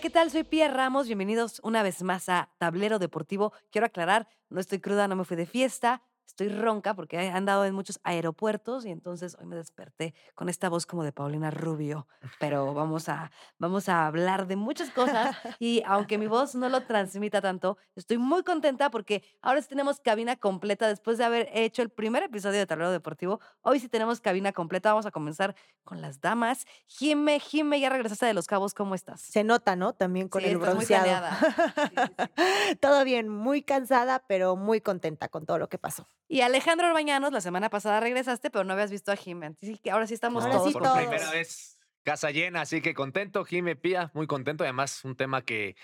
¿qué tal? Soy Pia Ramos. Bienvenidos una vez más a Tablero Deportivo. Quiero aclarar, no estoy cruda, no me fui de fiesta. Estoy ronca porque he andado en muchos aeropuertos y entonces hoy me desperté con esta voz como de Paulina Rubio. Pero vamos a, vamos a hablar de muchas cosas y aunque mi voz no lo transmita tanto, estoy muy contenta porque ahora sí tenemos cabina completa después de haber hecho el primer episodio de Tablero Deportivo. Hoy sí tenemos cabina completa. Vamos a comenzar con las damas. Jime, Jime, ya regresaste de Los Cabos. ¿Cómo estás? Se nota, ¿no? También con Sí, el muy bronceado. Sí, sí, todo bien, muy cansada, pero muy contenta con todo lo que pasó. Y Alejandro Orbañanos, la semana pasada regresaste, pero no habías visto a Jimé. Así que ahora sí estamos Ahora todos. sí por todos. primera vez casa llena, así que contento, Jime Pía, muy contento. y Además, un tema que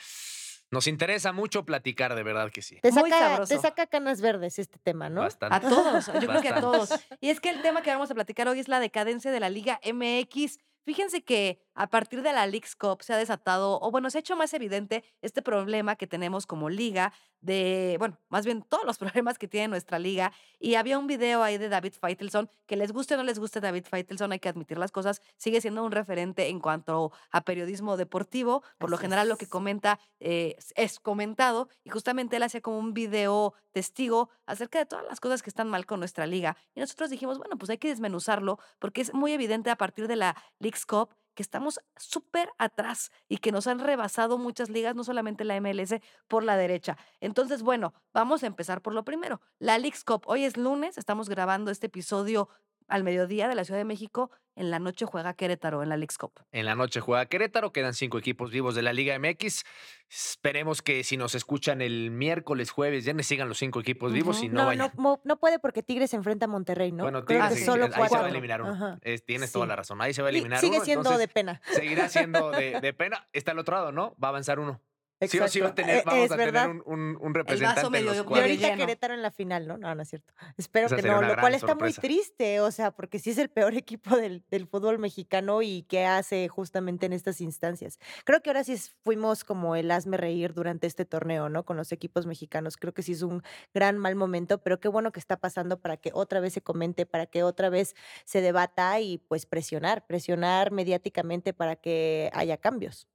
nos interesa mucho platicar, de verdad que sí. Te Muy saca, sabroso. te saca canas verdes este tema, ¿no? Bastante. A todos, yo creo que a todos. Y es que el tema que vamos a platicar hoy es la decadencia de la Liga MX. Fíjense que a partir de la Leagues Cup se ha desatado, o bueno, se ha hecho más evidente este problema que tenemos como liga, de, bueno, más bien todos los problemas que tiene nuestra liga. Y había un video ahí de David Feitelson, que les guste o no les guste David Feitelson, hay que admitir las cosas, sigue siendo un referente en cuanto a periodismo deportivo. Por lo general lo que comenta eh, es comentado y justamente él hacía como un video testigo acerca de todas las cosas que están mal con nuestra liga. Y nosotros dijimos, bueno, pues hay que desmenuzarlo porque es muy evidente a partir de la Leagues Cup que estamos súper atrás y que nos han rebasado muchas ligas, no solamente la MLS, por la derecha. Entonces, bueno, vamos a empezar por lo primero. La Leagues Cup, hoy es lunes, estamos grabando este episodio al mediodía de la Ciudad de México. En la noche juega Querétaro en la Leagues Cup. En la noche juega Querétaro, quedan cinco equipos vivos de la Liga MX. Esperemos que si nos escuchan el miércoles, jueves, ya sigan los cinco equipos vivos y no, No, vayan. no, puede porque Tigres se enfrenta a Monterrey, ¿no? Bueno, Tigres, sí, solo ahí se va a eliminar uno. Es- tienes toda la razón. Ahí se va a Y eliminar sigue uno. siendo entonces de pena. Seguirá siendo de, de pena. Está el otro lado, ¿no? Va a avanzar uno. Sí o sí va a tener, Eh, vamos es a verdad. tener un, un- un representante en medio- los Y ahorita. Querétaro en la final, ¿no? No, no es cierto. Espero Esa que no, lo cual está muy triste, o sea, porque sí es el peor equipo del, del fútbol mexicano y qué hace justamente en estas instancias. Creo que ahora sí fuimos como el hazme reír durante este torneo, ¿no? Con los equipos mexicanos. Creo que sí es un gran mal momento, pero qué bueno que está pasando para que otra vez se comente, para que otra vez se debata y pues presionar, presionar mediáticamente para que haya cambios.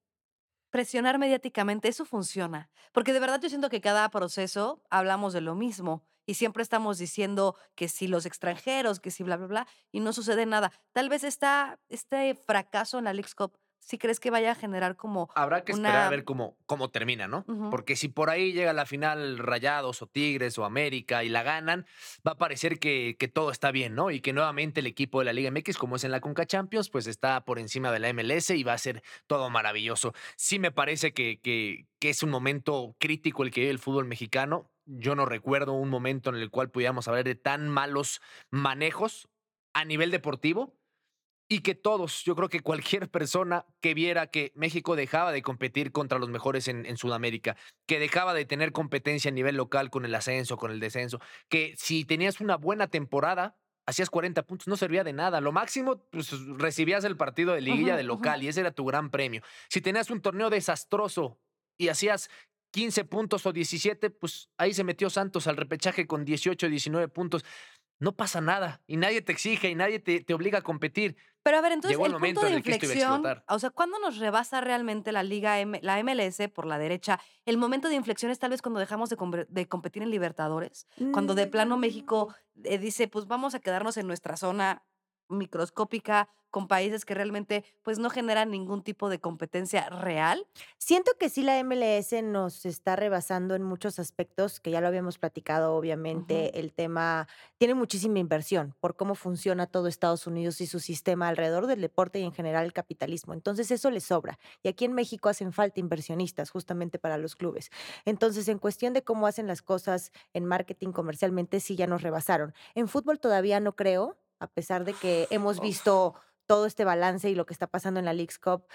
Presionar mediáticamente, eso funciona. Porque de verdad yo siento que cada proceso hablamos de lo mismo y siempre estamos diciendo que si los extranjeros, que si bla, bla, bla, y no sucede nada. Tal vez esta, este fracaso en la Leagues si crees que vaya a generar como... Habrá que esperar a ver cómo, cómo termina, ¿no? Porque si por ahí llega la final Rayados o Tigres o América y la ganan, va a parecer que, que todo está bien, ¿no? Y que nuevamente el equipo de la Liga MX, como es en la Conca Champions, pues está por encima de la MLS y va a ser todo maravilloso. Sí me parece que, que, que es un momento crítico el que vive el fútbol mexicano. Yo no recuerdo un momento en el cual pudiéramos hablar de tan malos manejos a nivel deportivo y que todos, yo creo que cualquier persona que viera que México dejaba de competir contra los mejores en, en Sudamérica, que dejaba de tener competencia a nivel local con el ascenso, con el descenso, que si tenías una buena temporada, hacías 40 puntos, no servía de nada. Lo máximo, pues recibías el partido de liguilla de local y ese era tu gran premio. Si tenías un torneo desastroso y hacías 15 puntos o 17, pues ahí se metió Santos al repechaje con 18, 19 puntos. No pasa nada y nadie te exige y nadie te, te obliga a competir. Pero a ver, entonces Llegó el el, momento punto de en el que esto iba a inflexión, explotar. o sea, ¿cuándo nos rebasa realmente la Liga M- la MLS por la derecha? El momento de inflexión es tal vez cuando dejamos de, de competir en Libertadores, cuando de plano México eh, dice, pues vamos a quedarnos en nuestra zona microscópica con países que realmente pues no generan ningún tipo de competencia real. Siento que sí la MLS nos está rebasando en muchos aspectos, que ya lo habíamos platicado, obviamente, el tema tiene muchísima inversión por cómo funciona todo Estados Unidos y su sistema alrededor del deporte y en general el capitalismo. Entonces eso les sobra. Y aquí en México hacen falta inversionistas justamente para los clubes. Entonces, en cuestión de cómo hacen las cosas en marketing comercialmente, sí ya nos rebasaron. En fútbol todavía no creo, a pesar de que hemos Uf. visto todo este balance y lo que está pasando en la Leagues Cup.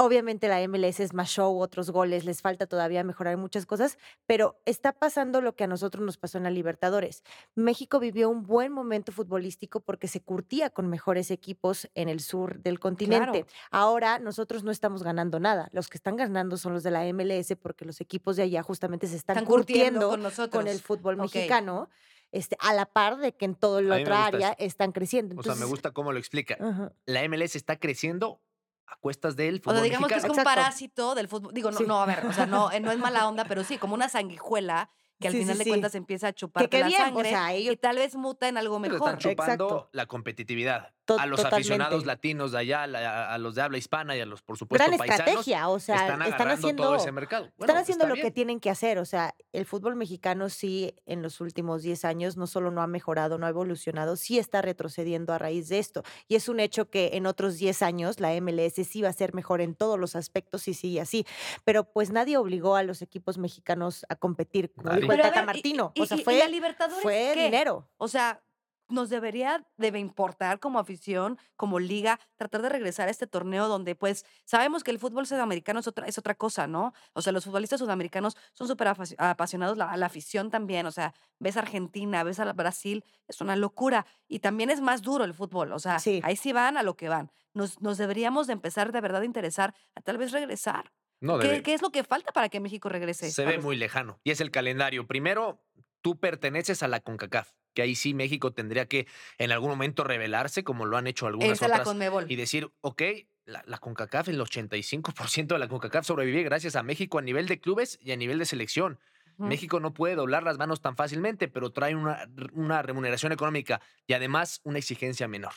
Obviamente la MLS es más show, otros goles, les falta todavía mejorar muchas cosas, pero está pasando lo que a nosotros nos pasó en la Libertadores. México vivió un buen momento futbolístico porque se curtía con mejores equipos en el sur del continente. Claro. Ahora nosotros no estamos ganando nada. Los que están ganando son los de la MLS porque los equipos de allá justamente se están, Están curtiendo curtiendo con nosotros. con el fútbol mexicano, este, a la par de que en todo el A mí me otro gusta área eso. están creciendo. O sea, me Entonces, gusta cómo lo explica. ajá. La MLS está creciendo a cuestas del O fútbol sea, digamos que es mexicano. un Exacto. parásito del fútbol. Digo, no, Sí. no, a ver, o sea, no, eh, no es mala onda, pero sí, como una sanguijuela que al Sí, sí, final de sí. cuentas empieza a chupar la bien, o sangre sea, ellos- y tal vez muta en algo Pero mejor. están chupando Exacto. la competitividad. To- a los totalmente. aficionados latinos de allá, a los de habla hispana y a los, por supuesto, Gran paisanos. estrategia, o sea, están haciendo todo ese mercado. Están haciendo está lo que tienen que hacer. O sea, el fútbol mexicano sí en los últimos 10 años no solo no ha mejorado, no ha evolucionado, sí está retrocediendo a raíz de esto. Y es un hecho que en otros 10 años la MLS sí va a ser mejor en todos los aspectos y sigue así. Pero pues nadie obligó a los equipos mexicanos a competir, como dijo el Tata ver, Martino. y- o sea, y fue, la Libertadores fue qué? dinero. O sea, nos debería, debe importar como afición, como liga, tratar de regresar a este torneo donde, pues, sabemos que el fútbol sudamericano es otra, es otra cosa, ¿no? O sea, los futbolistas sudamericanos son súper apasionados, la, la afición también, o sea, ves a Argentina, ves a Brasil, es una locura. Y también es más duro el fútbol, o sea, Sí. ahí sí van a lo que van. Nos, nos deberíamos de empezar de verdad a interesar a tal vez regresar. No, ¿Qué, es lo que falta para que México regrese? se ve muy lejano. Y es el calendario. Primero, tú perteneces a la CONCACAF, que ahí sí México tendría que en algún momento revelarse, como lo han hecho algunas Esa es la otras, Conmebol. y decir, ok, la, la CONCACAF, el 85% de la CONCACAF sobrevive gracias a México a nivel de clubes y a nivel de selección. México no puede doblar las manos tan fácilmente, pero trae una, una remuneración económica y además una exigencia menor.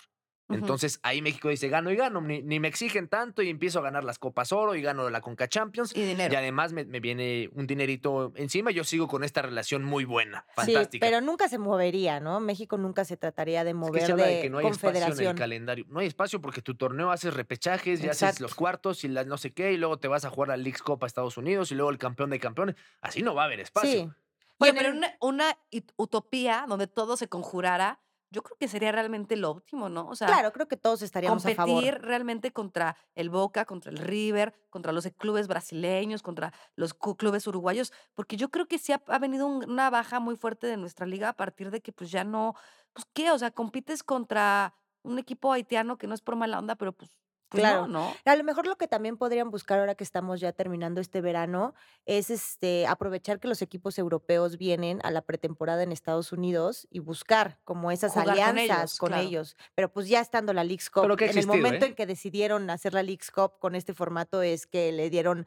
Entonces ahí México dice, gano y gano, ni, ni me exigen tanto y empiezo a ganar las Copas Oro y gano la Conca Champions. Y dinero. Y además me, me viene un dinerito encima y yo sigo con esta relación muy buena, Sí, fantástica. pero nunca se movería, ¿no? México nunca se trataría de Es mover que se habla de, de que no hay espacio en el confederación. calendario. No hay espacio porque tu torneo haces repechajes y haces Exacto. los cuartos y las no sé qué, y luego te vas a jugar la League's Cup a Estados Unidos y luego el campeón de campeones. Así no va a haber espacio. Sí. Oye, Bueno, pero una, una utopía donde todo se conjurara, yo creo que sería realmente lo óptimo, ¿no? O sea, Claro, creo que todos estaríamos a favor. competir realmente contra el Boca, contra el River, contra los clubes brasileños, contra los clubes uruguayos, porque yo creo que sí ha, ha venido un- una baja muy fuerte de nuestra liga a partir de que pues ya no, pues qué, o sea, compites contra un equipo haitiano que no es por mala onda, pero pues, pues Claro. no, ¿no? A lo mejor lo que también podrían buscar ahora que estamos ya terminando este verano es este aprovechar que los equipos europeos vienen a la pretemporada en Estados Unidos y buscar como esas Jugar con alianzas ellos, con claro. ellos. Pero pues ya estando la League's Cup, en el momento ¿eh? en que decidieron hacer la League's Cup con este formato es que le dieron,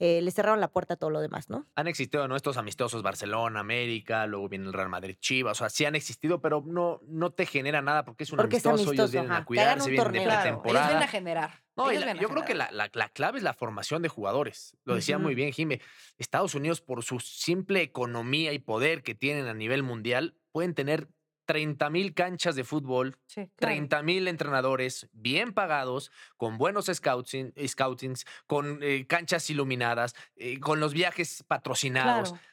eh, le cerraron la puerta a todo lo demás, ¿no? Han existido ¿no? estos amistosos Barcelona, América, luego viene el Real Madrid, Chivas, o sea, sí han existido, pero no, no te genera nada porque es un Porque es amistoso, ellos amistoso, vienen ajá, a cuidarse, vienen de torneo. Claro, ellos pretemporada. vienen a generar. No, la- yo creo que la, la- la clave es la formación de jugadores. Lo decía muy bien Jime. Estados Unidos, por su simple economía y poder que tienen a nivel mundial, pueden tener 30 mil canchas de fútbol, Sí, claro. 30 mil entrenadores bien pagados, con buenos scouting, scoutings, con eh, canchas iluminadas, eh, con los viajes patrocinados. Claro.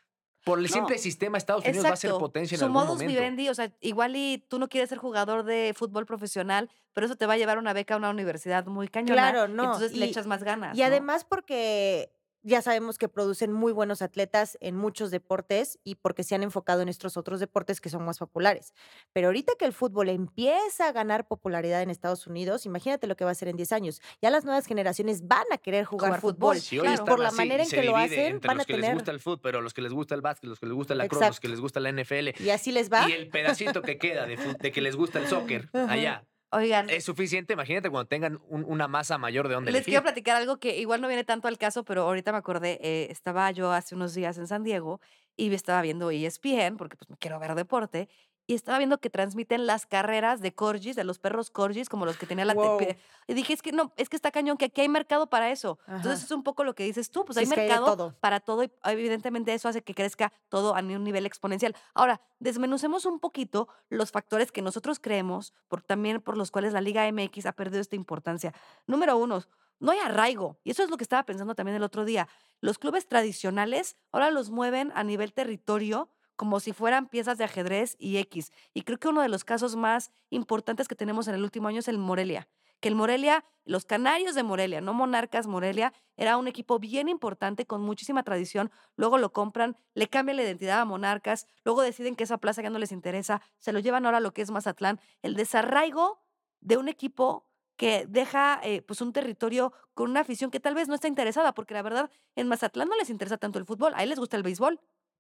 Por el No, simple sistema, Estados Unidos va a ser potencia en Su algún modus momento. vivendi, o sea, igual y tú no quieres ser jugador de fútbol profesional, pero eso te va a llevar una beca a una universidad muy cañona. Claro, no, Entonces le echas más ganas. Y ¿no? además porque ya sabemos que producen muy buenos atletas en muchos deportes y porque se han enfocado en estos otros deportes que son más populares. Pero ahorita que el fútbol empieza a ganar popularidad en Estados Unidos, imagínate lo que va a ser en 10 años. Ya las nuevas generaciones van a querer jugar, Jugar fútbol. Si hoy Claro. Por la así manera en que lo hacen, entre van los a que les gusta el fútbol, pero los que les gusta el básquet, los que les gusta la cross, los que les gusta la NFL, Y así les va. y el pedacito que queda de, de que les gusta el soccer allá Oigan, es suficiente. Imagínate cuando tengan un- una masa mayor de dónde les elegir. quiero platicar algo que igual no viene tanto al caso, pero ahorita me acordé, eh, estaba yo hace unos días en San Diego y estaba viendo ESPN, porque pues me quiero ver deporte, y estaba viendo que transmiten las carreras de corgis, de los perros corgis, como los que tenía la... Wow. Y dije, es que no, es que está cañón, que aquí hay mercado para eso. Ajá. Entonces es un poco lo que dices tú, pues Sí, hay mercado todo. para todo y evidentemente eso hace que crezca todo a un nivel exponencial. Ahora, desmenucemos un poquito los factores que nosotros creemos, por, también por los cuales la Liga MX ha perdido esta importancia. Número uno, no hay arraigo. Y eso es lo que estaba pensando también el otro día. Los clubes tradicionales ahora los mueven a nivel territorio como si fueran piezas de ajedrez y X. Y creo que uno de los casos más importantes que tenemos en el último año es el Morelia. Que el Morelia, los Canarios de Morelia, no Monarcas Morelia, era un equipo bien importante con muchísima tradición. Luego lo compran, le cambian la identidad a Monarcas, luego deciden que esa plaza ya no les interesa, se lo llevan ahora a lo que es Mazatlán. El desarraigo de un equipo que deja eh, pues un territorio con una afición que tal vez no está interesada, porque la verdad en Mazatlán no les interesa tanto el fútbol, a él les gusta el béisbol.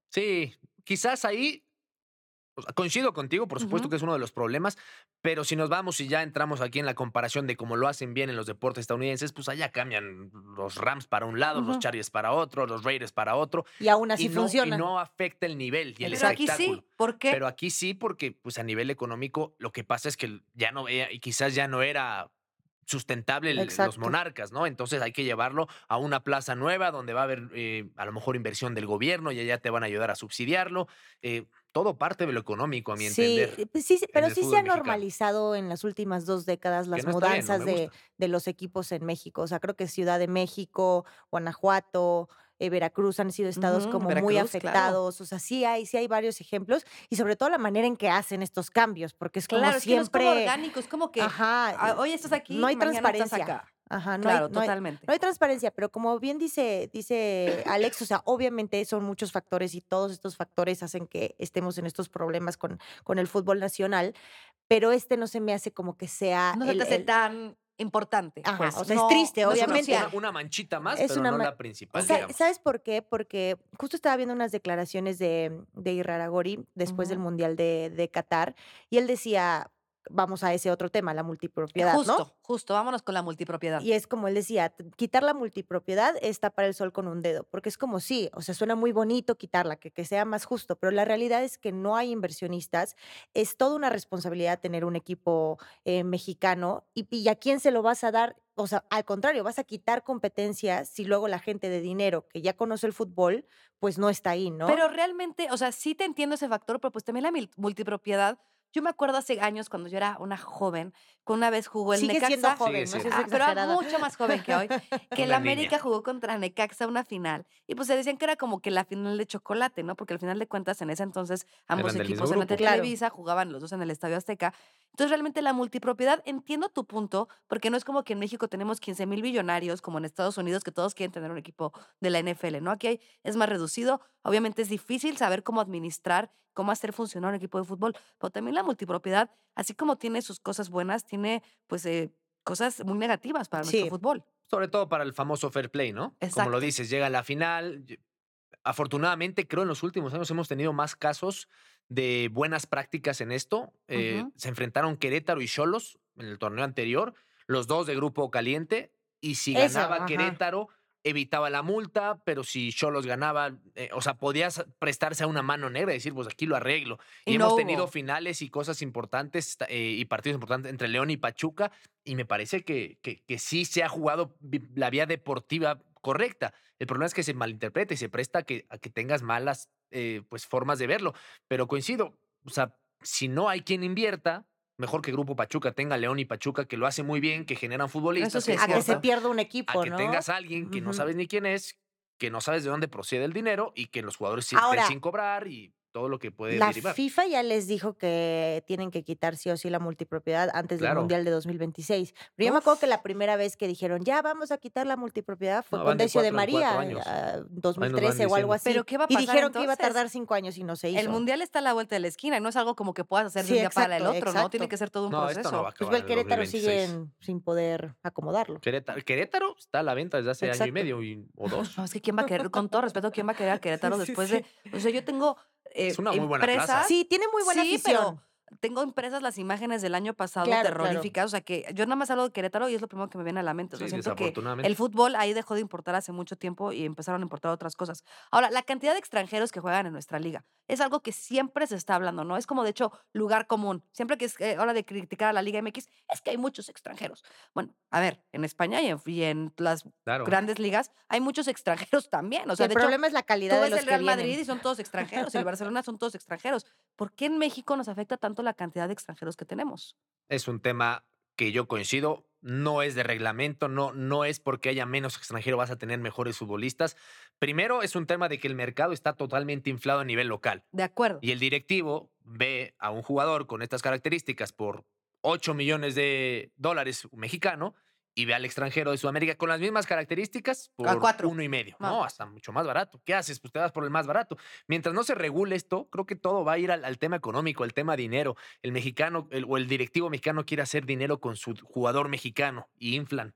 Sí, quizás ahí coincido contigo, por supuesto que es uno de los problemas, pero si nos vamos y ya entramos aquí en la comparación de cómo lo hacen bien en los deportes estadounidenses, pues allá cambian los Rams para un lado, los. Chargers para otro, los Raiders para otro, Y aún así y, no, y funciona. no afecta el nivel y el Pero aquí espectáculo. sí, ¿por qué? Pero aquí sí, porque pues a nivel económico lo que pasa es que ya no eh, y quizás ya no era sustentable los monarcas, ¿no? Entonces hay que llevarlo a una plaza nueva donde va a haber eh, a lo mejor inversión del gobierno y allá te van a ayudar a subsidiarlo. eh, todo parte de lo económico, a mi Sí, entender. pues sí, sí, pero sí se ha mexicano. normalizado en las últimas dos décadas las no está bien, no mudanzas de, de los equipos en México. O sea, creo que Ciudad de México, Guanajuato, eh, Veracruz han sido estados como muy claro. afectados. O sea, sí hay, sí hay varios ejemplos y sobre todo la manera en que hacen estos cambios, porque es como Claro, es que no es siempre. como orgánico, es como que Ajá. ah, hoy estás aquí, no hay mañana estás transparencia. acá. Ajá, no Claro, hay, no hay- totalmente. no hay transparencia, pero como bien dice, dice Alex, o sea, obviamente son muchos factores y todos estos factores hacen que estemos en estos problemas con, con el fútbol nacional, pero este no se me hace como que sea no se te hace el- tan importante. Ajá, pues, o sea, es triste, no Es una- obviamente. Manchita más, Es pero una no ma- la principal, Sa- digamos. ¿Sabes por qué? Porque justo estaba viendo unas declaraciones de, de Iraragori después del. Mundial de, de Qatar y él decía, vamos a ese otro tema, la multipropiedad, Justo, ¿no? justo, vámonos con la multipropiedad. Y es como él decía, quitar la multipropiedad es tapar el sol con un dedo, porque es como sí, o sea, suena muy bonito quitarla, que, que sea más justo, pero la realidad es que no hay inversionistas, es toda una responsabilidad tener un equipo eh, mexicano y, y a quién se lo vas a dar, o sea, al contrario, vas a quitar competencias si luego la gente de dinero que ya conoce el fútbol, pues no está ahí, ¿no? Pero realmente, o sea, sí te entiendo ese factor, pero pues también la multipropiedad. Yo me acuerdo hace años cuando yo era una joven, que una vez jugó el Sigue Necaxa. siendo joven, Sigue no seas Ah, pero era mucho más joven que hoy, que el América niña. jugó contra Necaxa una final. Y pues se decían que era como que la final de chocolate, ¿no? Porque al final de cuentas, en ese entonces, ambos Eran equipos en la grupo. Claro. Televisa jugaban los dos en el Estadio Azteca. Entonces, realmente la multipropiedad, entiendo tu punto, porque no es como que en México tenemos 15 mil millonarios, como en Estados Unidos, que todos quieren tener un equipo de la NFL, ¿no? Aquí hay- es más reducido. Obviamente es difícil saber cómo administrar, cómo hacer funcionar un equipo de fútbol, pero también la multipropiedad, así como tiene sus cosas buenas, tiene pues eh, cosas muy negativas para nuestro Sí. fútbol. Sobre todo para el famoso fair play, ¿no? Como Exacto. lo dices, llega a la final. Afortunadamente, creo en los últimos años hemos tenido más casos de buenas prácticas en esto. Eh. Se enfrentaron Querétaro y Cholos en el torneo anterior, los dos de grupo caliente, y si Eso, ganaba ajá. Querétaro, evitaba la multa, pero si Cholos ganaba, eh, o sea, podías prestarse a una mano negra y decir, pues aquí lo arreglo. Y, Y no hemos hubo. tenido finales y cosas importantes eh, y partidos importantes entre León y Pachuca, y me parece que, que, que sí se ha jugado la vía deportiva correcta. El problema es que se malinterpreta y se presta a que, a que tengas malas eh, pues, formas de verlo. Pero coincido, o sea, si no hay quien invierta, mejor que Grupo Pachuca tenga León y Pachuca, que lo hace muy bien, que generan futbolistas. sí que a que se pierda un a equipo, que ¿no? tengas a alguien que no sabes ni quién es, que no sabes de dónde procede el dinero y que los jugadores estén sin cobrar y todo lo que puede La derivar. FIFA ya les dijo que tienen que quitar sí o sí la multipropiedad antes del. Mundial de 2026. Pero yo me acuerdo que la primera vez que dijeron, ya vamos a quitar la multipropiedad, fue No, con de Decio de cuatro María, años. ah, van 2013 o algo así. Pero, ¿qué va a y pasar dijeron que iba a tardar cinco años y no se hizo. El mundial está a la vuelta de la esquina y no es algo como que puedas hacer de Sí, un día para el exacto, otro, ¿no? Tiene que ser todo un No, esto proceso. no va a pues acabar el Querétaro 2026. siguen sin poder acomodarlo. Querétaro, Querétaro está a la venta desde hace año y medio y- o dos. No, es que quién va a querer, con todo respeto, ¿quién va a querer a Querétaro Sí, después sí. de. O sea, yo tengo. Eh, Es una muy buena plaza. empresas- Sí, tiene muy buena sí, afición. pero tengo impresas las imágenes del año pasado Claro. O sea, que yo nada más hablo de Querétaro y es lo primero que me viene a la mente. O sea, Sí, siento que el fútbol ahí dejó de importar hace mucho tiempo y empezaron a importar otras cosas. Ahora, la cantidad de extranjeros que juegan en nuestra liga es algo que siempre se está hablando, ¿no? Es como, de hecho, lugar común. Siempre que es eh, hora de criticar a la Liga MX, es que hay muchos extranjeros. Bueno, a ver, en España y en, y en las Claro. grandes ligas hay muchos extranjeros también. O sea, el de hecho, problema es la Tú calidad de ves los el Real. Madrid y son todos extranjeros, y el Barcelona son todos extranjeros. ¿Por qué en México nos afecta tanto la cantidad de extranjeros que tenemos? Es un tema que yo coincido, no es de reglamento, no, no es porque haya menos extranjero vas a tener mejores futbolistas. Primero es un tema de que el mercado está totalmente inflado a nivel local De acuerdo. y el directivo ve a un jugador con estas características por 8 millones de dólares mexicano y ve al extranjero de Sudamérica con las mismas características por cuatro. uno y medio. Ah. No, hasta mucho más barato. ¿Qué haces? Pues te vas por el más barato. Mientras no se regule esto, creo que todo va a ir al, al tema económico, al tema dinero. El mexicano el- o el directivo mexicano quiere hacer dinero con su jugador mexicano y inflan.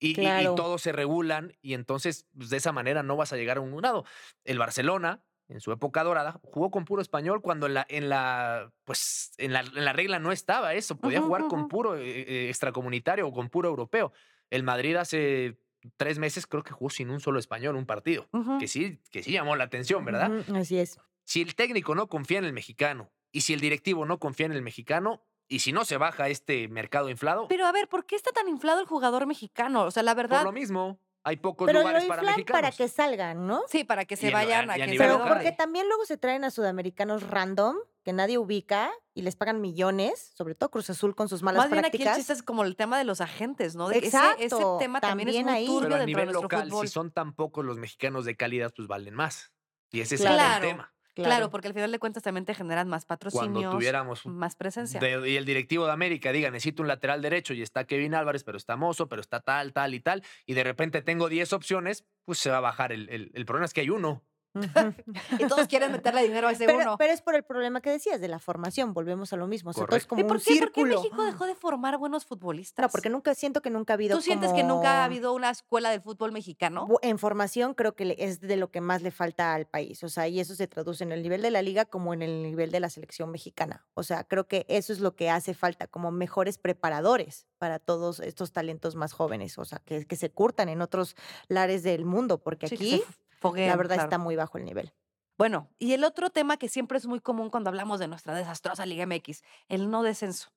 Y, y- y Claro. todos se regulan y entonces pues, de esa manera no vas a llegar a un lado. El Barcelona en su época dorada, jugó con puro español cuando en la, en la, pues, en la, en la regla no estaba eso. Podía jugar con puro eh, eh, extracomunitario o con puro europeo. El Madrid hace tres meses creo que jugó sin un solo español un partido. Que sí, que sí llamó la atención, ¿verdad? Así es. Si el técnico no confía en el mexicano y si el directivo no confía en el mexicano y si no se baja este mercado inflado, Pero a ver, ¿por qué está tan inflado el jugador mexicano? O sea, la por verdad, lo mismo, hay pocos Pero lo lugares para inflan mexicanos. para que salgan, ¿no? sí, para que se lo- vayan y a a Pero local. porque también luego se traen a sudamericanos random que nadie ubica y les pagan millones, sobre todo Cruz Azul con sus malas Más bien aquí el prácticas. chiste es como el tema de los agentes, ¿no? De que ese, ese Exacto, tema también, es también muy ahí. turbio Pero a dentro de nivel nuestro local, fútbol. si son tan pocos los mexicanos de calidad, pues valen más. Y ese es el tema. Claro. porque al final de cuentas también te generan más patrocinios, Cuando tuviéramos más presencia. de- y el directivo de América diga, necesito un lateral derecho y está Kevin Álvarez, pero está Mozo, pero está tal, tal y tal, y de repente tengo 10 opciones, pues se va a bajar. El, el- el problema es que hay uno. Y todos quieren meterle dinero a ese pero, uno. pero es por el problema que decías de la formación, volvemos a lo mismo. O sea, todo es como ¿Y por un qué, por qué círculo. México dejó de formar buenos futbolistas? No, porque nunca siento que nunca ha habido ¿Tú sientes que nunca ha como- habido una escuela del fútbol mexicano? En formación creo que es de lo que más le falta al país. O sea, y eso se traduce en el nivel de la liga como en el nivel de la selección mexicana. O sea, creo que eso es lo que hace falta, como mejores preparadores para todos estos talentos más jóvenes. O sea, que, que se curtan en otros lares del mundo, porque Sí, que aquí la verdad claro. está muy bajo el nivel. Bueno, y el otro tema que siempre es muy común cuando hablamos de nuestra desastrosa Liga MX, el no descenso.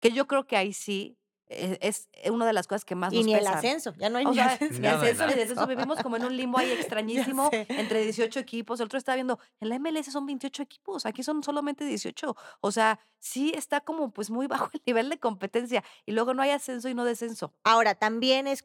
Que yo creo que ahí sí eh, es una de las cosas que más Y nos ni el pesan. ascenso, ya no hay O ni sea, ascenso. ni ascenso ni descenso. Vivimos como en un limbo ahí extrañísimo entre 18 equipos. El otro estaba viendo, en la MLS son 28 equipos, aquí son solamente 18. O sea, sí está como pues muy bajo el nivel de competencia. Y luego no hay ascenso y no descenso. Ahora, también es,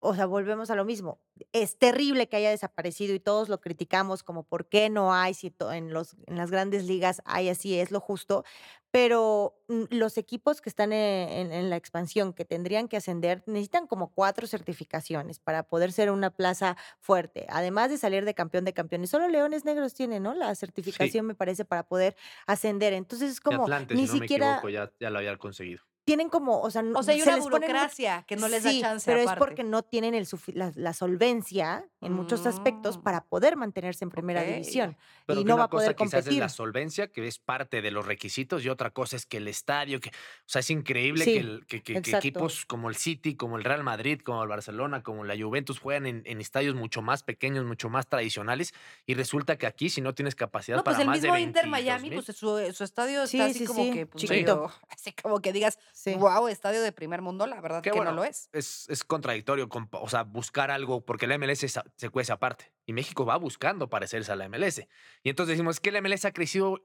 o sea, volvemos a lo mismo. Es terrible que haya desaparecido y todos lo criticamos como por qué no hay, si en, los, en las grandes ligas hay así, es lo justo. Pero mm, los equipos que están e- en, en la expansión, que tendrían que ascender, necesitan como cuatro certificaciones para poder ser una plaza fuerte. Además de salir de campeón de campeones. Solo Leones Negros tienen, ¿no? La certificación, me parece, para poder ascender. Entonces es como, Atlante, ni si no siquiera me equivoco, ya, ya lo había conseguido. Tienen como, o sea, O sea, hay se una les burocracia que no les da chance pero aparte. es porque no tienen el la, la solvencia en muchos aspectos Mm. para poder mantenerse en primera división Pero y que no una va a poder cosa quizás es competir. la solvencia, que es parte de los requisitos, y otra cosa es que el estadio, que, o sea, es increíble Sí, que, el- que- que- que exacto. equipos como el City, como el Real Madrid, como el Barcelona, como la Juventus juegan en, en estadios mucho más pequeños, mucho más tradicionales, y resulta que aquí, si no tienes capacidad No, pues para el más mismo de Inter 22,000, Miami, pues su, su estadio Sí, está así sí, como sí, que pues, chiquito. medio- así como que digas, Sí. wow, estadio de primer mundo, la verdad Que que bueno, no lo es. es, es contradictorio, o sea, buscar algo, porque la MLS a- se cuece aparte. Y México va buscando parecerse a la MLS. Y entonces decimos, es que la MLS ha crecido,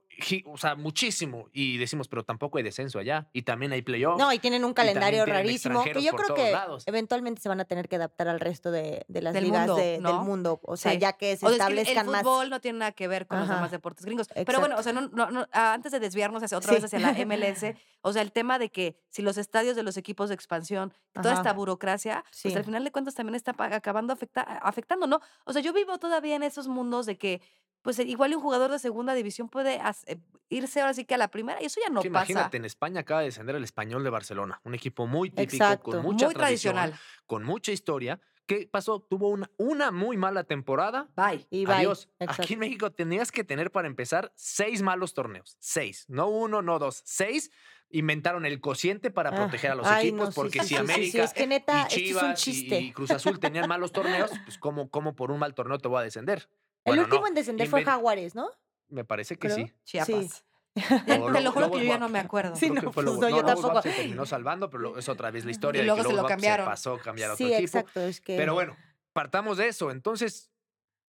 o sea, muchísimo. Y decimos, pero tampoco hay descenso allá. Y también hay playoffs. No, y tienen un calendario tienen rarísimo que yo creo que lados. eventualmente se van a tener que adaptar al resto de, de las Del ligas mundo, de- ¿no? del mundo. O sea, Sí. ya que se O sea, es que el- establezcan el más. fútbol no tiene nada que ver con los Ajá. demás deportes gringos. Pero bueno, o sea, no, no- no- ah, antes de desviarnos hacia otra Sí. vez hacia la MLS, o sea, el tema de que si los estadios de los equipos de expansión, toda Ajá. esta burocracia, pues Sí. al final de cuentas también está acabando afecta- afectando, ¿no? O sea, yo vivo todavía en esos mundos de que, pues igual un jugador de segunda división puede eh, irse ahora sí que a la primera y eso ya no pasa. imagínate, en España acaba de descender el español de Barcelona, un equipo muy típico, Exacto. con mucha Muy tradición, tradicional. con mucha historia. ¿Qué pasó? Tuvo una, una muy mala temporada. Bye. Y bye. Adiós. Exacto. Aquí en México tenías que tener para empezar seis malos torneos. Seis. No uno, no dos. Seis. Inventaron el cociente para Ah, proteger a los ay, equipos, no, sí, porque sí, si sí, sí, sí, América es que neta, y esto es un Chivas y- Cruz Azul tenían malos torneos, pues ¿cómo, cómo por un mal torneo te voy a descender? el Bueno, último no, en descender fue Jaguares, ¿no? Me parece que creo. sí. Chiapas. O Te Lo- juro que yo ya no me acuerdo. Sí, no, pues no, yo Lobos tampoco. Se terminó salvando, pero lo- es otra vez la historia. de luego que se lo cambiaron. pasó a cambiar a otro Sí, equipo. exacto. Es que. Pero bueno, partamos de eso. Entonces,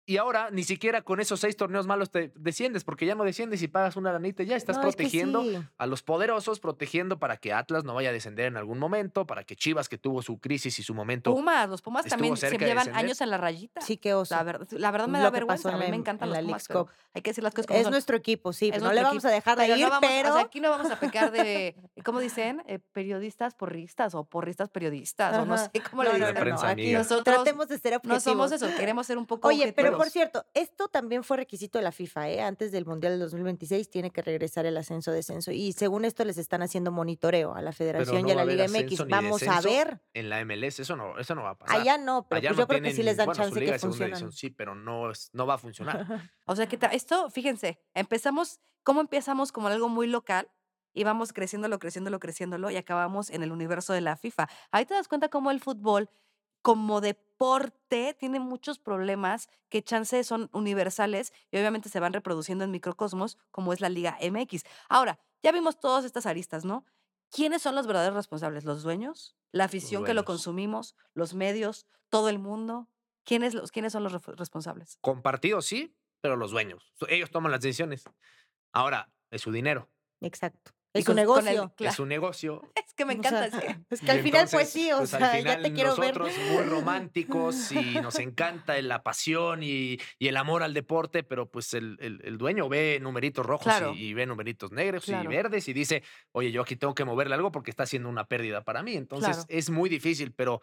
y ahora ni siquiera con esos seis torneos malos te desciendes, porque ya no desciendes y pagas una lanita y ya estás No, es que protegiendo sí. a los poderosos, protegiendo para que Atlas no vaya a descender en algún momento, para que Chivas, que tuvo su crisis y su momento. Pumas, los Pumas también se de llevan años en la rayita. Sí, qué oso. La, verdad, la verdad me Lo da que vergüenza. pasó A mí me encantan en los la Pumas, pero hay que decir las cosas como Es son. nuestro equipo, sí. Es pues no le vamos equipo, a dejar de pero ir, no vamos, pero. o sea, aquí no vamos a pecar de, ¿cómo dicen? Eh, periodistas porristas o porristas periodistas o no sé cómo No, le dicen. Aquí. Nosotros tratemos de ser no somos eso, queremos ser un poco Oye, pero por cierto, esto también fue requisito de la FIFA, ¿eh? Antes del Mundial del 2026 tiene que regresar el ascenso-descenso. Y según esto les están haciendo monitoreo a la Federación no y a la Liga MX. Vamos a ver. En la MLS eso no, eso no va a pasar. Allá no, pero Allá pues no yo creo que sí les dan bueno, su chance liga que división sí, pero no, es- no va a funcionar. O sea que esto, fíjense, empezamos, ¿cómo empezamos como algo muy local? Y vamos creciéndolo, creciéndolo, creciéndolo y acabamos en el universo de la FIFA. Ahí te das cuenta cómo el fútbol, como deporte, tiene muchos problemas que chance son universales y obviamente se van reproduciendo en microcosmos, como es la Liga MX. Ahora, ya vimos todas estas aristas, ¿no? ¿Quiénes son los verdaderos responsables? ¿Los dueños? ¿La afición que lo consumimos? ¿Los medios? ¿Todo el mundo? ¿Quiénes, los, ¿quiénes son los responsables? Compartidos sí, pero los dueños. Ellos toman las decisiones. Ahora, es su dinero, Exacto. Y Es un el- negocio. Claro. es su negocio. Es que me O encanta. sea, es que- es que al final, pues entonces, sí, o pues, al sea, ya final te quiero ver. nosotros muy románticos y nos encanta la pasión y, y el amor al deporte, pero pues el, el- el dueño ve numeritos rojos Claro. y, y ve numeritos negros Claro. y verdes y dice, oye, yo aquí tengo que moverle algo porque está haciendo una pérdida para mí. Entonces Claro. es muy difícil, pero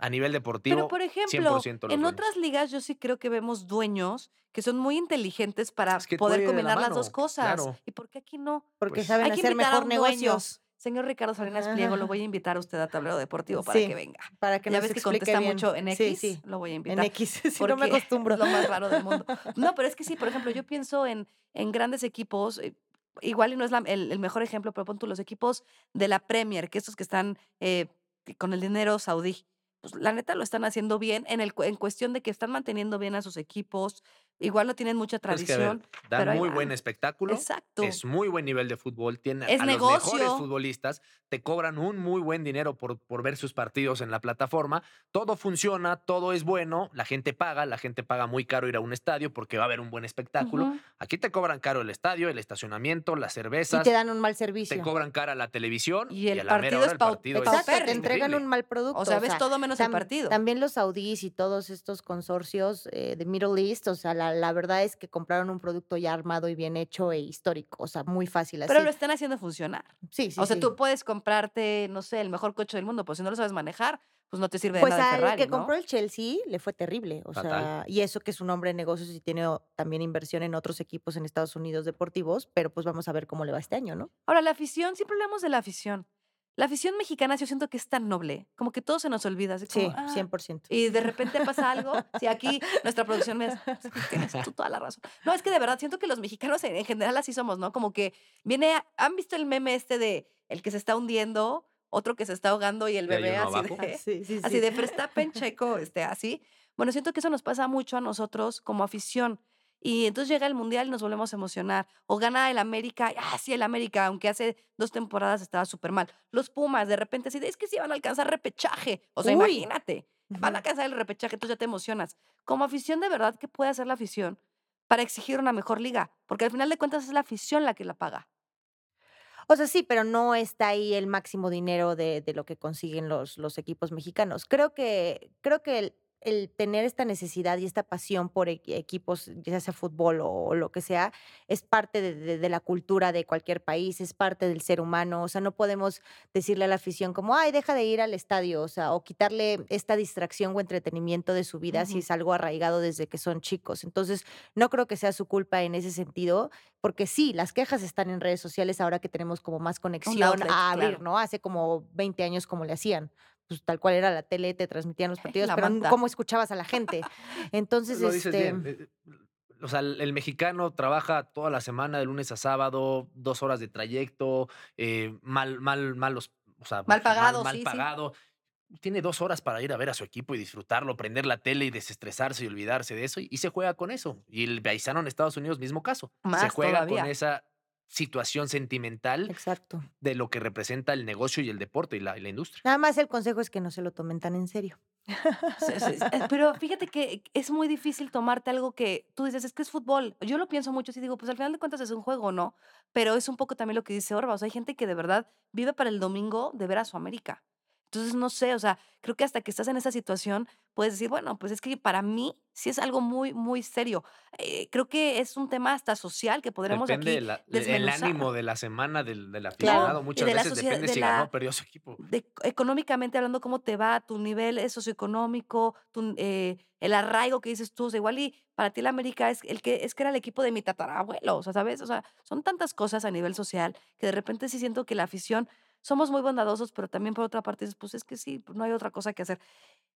a nivel deportivo, Pero, por ejemplo, 100% los en dueños. otras ligas yo sí creo que vemos dueños que son muy inteligentes para Es que poder la combinar las dos cosas. claro. ¿Y por qué aquí no? Porque Pues, saben Hay que hacer mejor negocios. Señor Ricardo Salinas Pliego, lo voy a invitar a usted a Tablero Deportivo para Sí. que venga. Para que ya nos ves que contesta bien. mucho en Sí, X, sí. lo voy a En invitar. X, si no me acostumbro. Es lo más raro del mundo. No, pero es que sí, por ejemplo, yo pienso en, en grandes equipos, eh, igual y no es la- el, el mejor ejemplo, pero pon tú los equipos de la Premier, que estos que están eh, con el dinero saudí. Pues la neta lo están haciendo bien en, el, en cuestión de que están manteniendo bien a sus equipos. Igual no tienen mucha Es que, ver, tradición. dan pero ahí muy van. buen espectáculo. Exacto. Es muy buen nivel de fútbol, tiene Es a los mejores futbolistas, te cobran un muy buen dinero por, por ver sus partidos en la plataforma, todo funciona, todo es bueno, la gente paga, la gente paga muy caro ir a un estadio porque va a haber un buen espectáculo. Aquí te cobran caro el estadio, el estacionamiento, las Y cervezas, te dan un mal te servicio. cobran cara la televisión Y el a la mera partido hora es partido es Exacto, te entregan un mal producto. O sea, ves todo menos el partido. También los saudíes y todos estos consorcios eh, de Middle East, o sea, la, la verdad es que compraron un producto ya armado y bien hecho e histórico, o sea, muy fácil así. Pero lo están haciendo funcionar. sí, sí, o sea, sí. tú puedes comprarte, no sé, el mejor coche del mundo, pues si no lo sabes manejar, pues no te sirve de Pues nada el al que ¿no? compró el Chelsea le fue terrible, o Fatal. sea, y eso que es un hombre de negocios y tiene también inversión en otros equipos en Estados Unidos deportivos, pero pues vamos a ver cómo le va este año, ¿no? Ahora, la afición, siempre hablamos de la afición. La afición mexicana yo siento que es tan noble, como que todo se nos olvida. así como, Sí, "Ah", 100%. Y de repente pasa algo, si aquí nuestra producción me dice, "Sí, tienes tú toda la razón. No, es que de verdad siento que los mexicanos en, en general así somos, ¿no? Como que viene, a- ¿han visto el meme este de el que se está hundiendo, otro que se está ahogando y el bebé así abajo. de, Sí, sí, así sí. de Verstappen, Checo, este, así? Bueno, siento que eso nos pasa mucho a nosotros como afición. Y entonces llega el Mundial y nos volvemos a emocionar. O gana el América, ah, sí, el América, aunque hace dos temporadas estaba súper mal. Los Pumas, de repente, así de, es que sí van a alcanzar repechaje. O sea, Uy. imagínate, van a alcanzar el repechaje, entonces ya te emocionas. Como afición, de verdad, ¿qué puede hacer la afición para exigir una mejor liga? Porque al final de cuentas es la afición la que la paga. O sea, sí, pero no está ahí el máximo dinero de, de lo que consiguen los, los equipos mexicanos. Creo que, creo que el, el tener esta necesidad y esta pasión por equi- equipos, ya sea fútbol o, lo que sea, es parte de, de- de la cultura de cualquier país, es parte del ser humano. O sea, no podemos decirle a la afición como, ay, deja de ir al estadio, o sea, o quitarle esta distracción o entretenimiento de su vida si es algo arraigado desde que son chicos. Entonces, no creo que sea su culpa en ese sentido, porque sí, las quejas están en redes sociales ahora que tenemos como más conexión outlet, a abrir, claro. ¿no? Hace como 20 años como le hacían. Pues tal cual era la tele, te transmitían los partidos, la pero. ¿cómo escuchabas a la gente? Entonces, Lo dices este, bien. eh, O sea, el mexicano trabaja toda la semana, de lunes a sábado, dos horas de trayecto, eh, mal, mal, malos, o sea, Mal pagado, mal sí. pagado. Tiene dos horas para ir a ver a su equipo y disfrutarlo, prender la tele y desestresarse y olvidarse de eso. Y, y se juega con eso. Y el paisano en Estados Unidos, mismo caso. se Más juega todavía. con esa situación sentimental exacto. de lo que representa el negocio y el deporte y la, y la industria. Nada más el consejo es que no se lo tomen tan en serio. Eh, Pero fíjate que es muy difícil tomarte algo que tú dices, es que es fútbol. Yo lo pienso mucho y digo, pues al final de cuentas es un juego, ¿no? Pero es un poco también lo que dice Orba. O sea, hay gente que de verdad vive para el domingo de ver a su América. Entonces, no sé, o sea, creo que hasta que estás en esa situación puedes decir, bueno, pues es que para mí sí es algo muy, muy serio. Eh, creo que es un tema hasta social que podremos Depende aquí de la- el ánimo de la semana del, del Claro, aficionado. y Muchas de la veces depende de si la- ganó o perdió su equipo. de, económicamente hablando, cómo te va, tu nivel socioeconómico, tu, eh, el arraigo que dices tú, o sea, igual y para ti el América es el que es que era el equipo de mi tatarabuelo, o sea, ¿sabes? O sea, son tantas cosas a nivel social que de repente sí siento que la afición somos muy bondadosos, pero también por otra parte dices, pues es que sí, pues no hay otra cosa que hacer.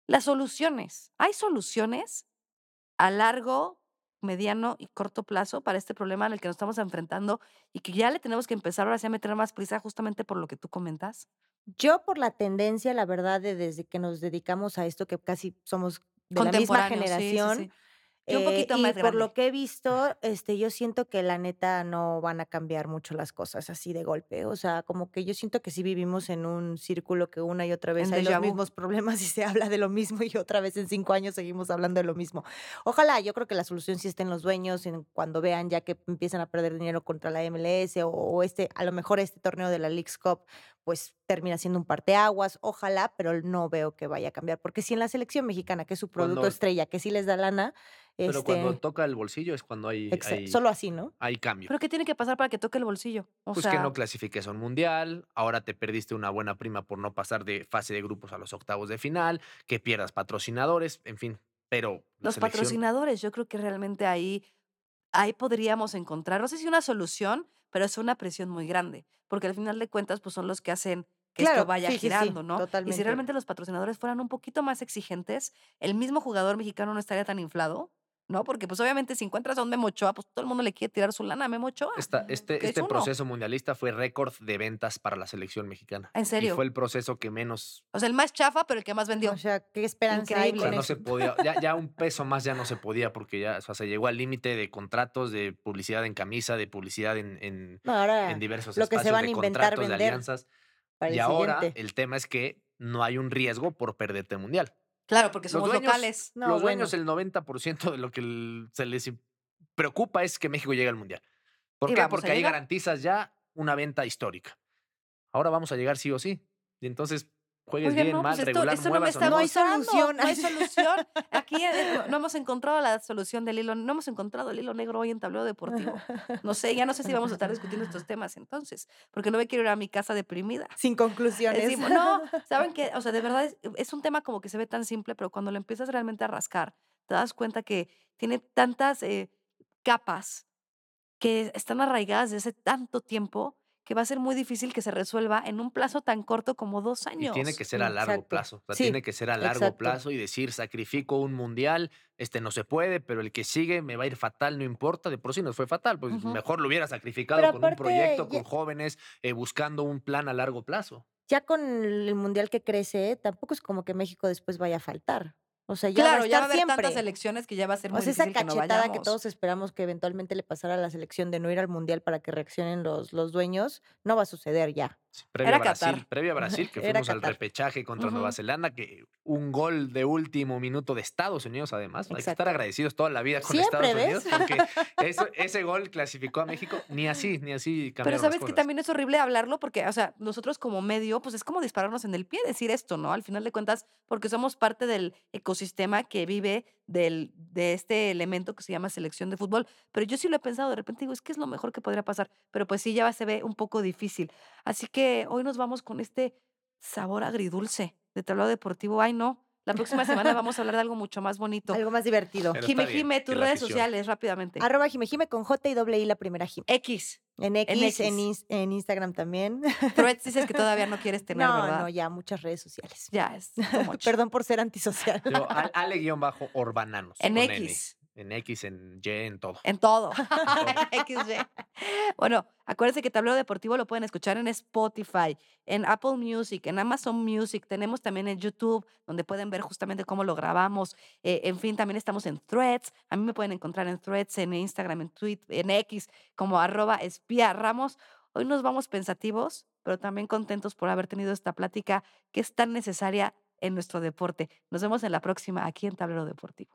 Las soluciones, ¿hay soluciones a largo, mediano y corto plazo para este problema en el que nos estamos enfrentando y que ya le tenemos que empezar ahora sí a meter más prisa justamente por lo que tú comentas? Yo por la tendencia, la verdad, de desde que nos dedicamos a esto, que casi somos de la misma Contemporáneos, sí, sí, generación, sí. Yo un eh, poquito y más por lo que he visto, este, yo siento que la neta no van a cambiar mucho las cosas así de golpe. O sea, como que yo siento que sí vivimos en un círculo que una y otra vez En hay los vu. mismos problemas y se habla de lo mismo y otra vez en cinco años seguimos hablando de lo mismo. Ojalá, yo creo que la solución sí está en los dueños, en cuando vean ya que empiezan a perder dinero contra la MLS o, o este, a lo mejor este torneo de la League's Cup, pues termina siendo un parteaguas, ojalá, pero no veo que vaya a cambiar. Porque si en la selección mexicana, que es su producto Cuando- estrella, que sí les da lana, Pero este, cuando toca el bolsillo es cuando hay, hay, solo así, ¿no? hay cambio. ¿Pero qué tiene que pasar para que toque el bolsillo? O pues sea, que no clasifiques a un mundial, ahora te perdiste una buena prima por no pasar de fase de grupos a los octavos de final, que pierdas patrocinadores, en fin. Pero la los selección- patrocinadores, yo creo que realmente ahí, ahí podríamos encontrar, no sé si una solución, pero es una presión muy grande, porque al final de cuentas, pues son los que hacen que Claro, esto vaya sí, sí, sí, girando, ¿no? Y si realmente los patrocinadores fueran un poquito más exigentes, el mismo jugador mexicano no estaría tan inflado, ¿no? Porque pues obviamente si encuentras a un Memo Ochoa, pues todo el mundo le quiere tirar su lana a Memo Ochoa. Esta- este es este proceso mundialista fue récord de ventas para la selección mexicana. ¿En Y serio? fue el proceso que menos. O sea, el más chafa, pero el que más vendió. O sea, ¿qué esperanza hay Increíble. O sea, con no eso? se podía, ya, ya un peso más ya no se podía porque ya o sea, se llegó al límite de contratos, de publicidad en camisa, de publicidad en, en, No, ahora en diversos lo que se espacios, van a de inventar contratos, de alianzas. para el Y ahora siguiente. el tema es que no hay un riesgo por perderte el mundial. Claro, porque Los somos dueños- locales. No, Los bueno. dueños, el 90% de lo que se les preocupa es que México llegue al mundial. ¿Por Y qué? Porque ahí llegar. garantizas ya una venta histórica. Ahora vamos a llegar sí o sí. Y entonces juegues Oigan, bien, no, mal, pues esto, regular, esto no me muevas o está No hay gustando, solución. No hay solución. Aquí eh, no, no hemos encontrado la solución del hilo, no hemos encontrado el hilo negro hoy en tablero deportivo. No sé, ya no sé si vamos a estar discutiendo estos temas entonces, porque no me quiero ir a mi casa deprimida. Sin conclusiones. Decimos, no, ¿saben qué? O sea, de verdad es, es un tema como que se ve tan simple, pero cuando lo empiezas realmente a rascar, te das cuenta que tiene tantas eh, capas que están arraigadas desde hace tanto tiempo que va a ser muy difícil que se resuelva en un plazo tan corto como dos Y años. tiene que ser a largo Exacto. plazo. O sea, Sí, tiene que ser a largo exacto. plazo y decir, sacrifico un mundial, este no se puede, pero el que sigue me va a ir fatal, no importa. De por sí nos fue fatal, pues mejor lo hubiera sacrificado Pero con un proyecto, ya- con jóvenes, eh, buscando un plan a largo plazo. Ya con el mundial que crece, tampoco es como que México después vaya a faltar. O sea, ya claro, va a ya va estar a haber siempre. tantas elecciones que ya va a ser O muy sea, esa difícil que no cachetada que vayamos. todos esperamos que eventualmente le pasara a la selección de no ir al mundial para que reaccionen los, los dueños, no va a suceder ya. Sí, previo Era a Brasil, Qatar. previo a Brasil, que fuimos al repechaje contra Nueva Ujú. Zelanda, que un gol de último minuto de Estados Unidos, además. Hay que Exacto. estar agradecidos toda la vida con Siempre, Estados Unidos, ¿ves? porque eso- ese gol clasificó a México, ni así, ni así Pero sabes las que también es horrible hablarlo porque, o sea, nosotros como medio, pues es como dispararnos en el pie decir esto, ¿no? Al final de cuentas, porque somos parte del ecosistema que vive del, de este elemento que se llama selección de fútbol. Pero yo sí lo he pensado, de repente digo, es que es lo mejor que podría pasar. Pero pues sí, ya se ve un poco difícil. Así que hoy nos vamos con este sabor agridulce de tablado deportivo. Ay, no. La próxima semana vamos a hablar de algo mucho más bonito. Algo más divertido. Pero Jime, bien Jime, tus redes afición- sociales, rápidamente. Arroba Jime Jime con J y doble I la primera Jime. X. En X, en, X. ins- en Instagram también. Threads dices que todavía no quieres tener, no, ¿verdad? no, ya muchas redes sociales. Ya es. Perdón por ser antisocial. Yo, Ale-Orbananos. En X. En X, en Y, en todo. En todo. XY. Bueno, acuérdense que Tablero Deportivo lo pueden escuchar en Spotify, en Apple Music, en Amazon Music. Tenemos también en YouTube, donde pueden ver justamente cómo lo grabamos. Eh, en fin, también estamos en Threads. A mí me pueden encontrar en Threads, en Instagram, en Twitter, en X, como arroba espía Ramos. Hoy nos vamos pensativos, pero también contentos por haber tenido esta plática que es tan necesaria en nuestro deporte. Nos vemos en la próxima aquí en Tablero Deportivo.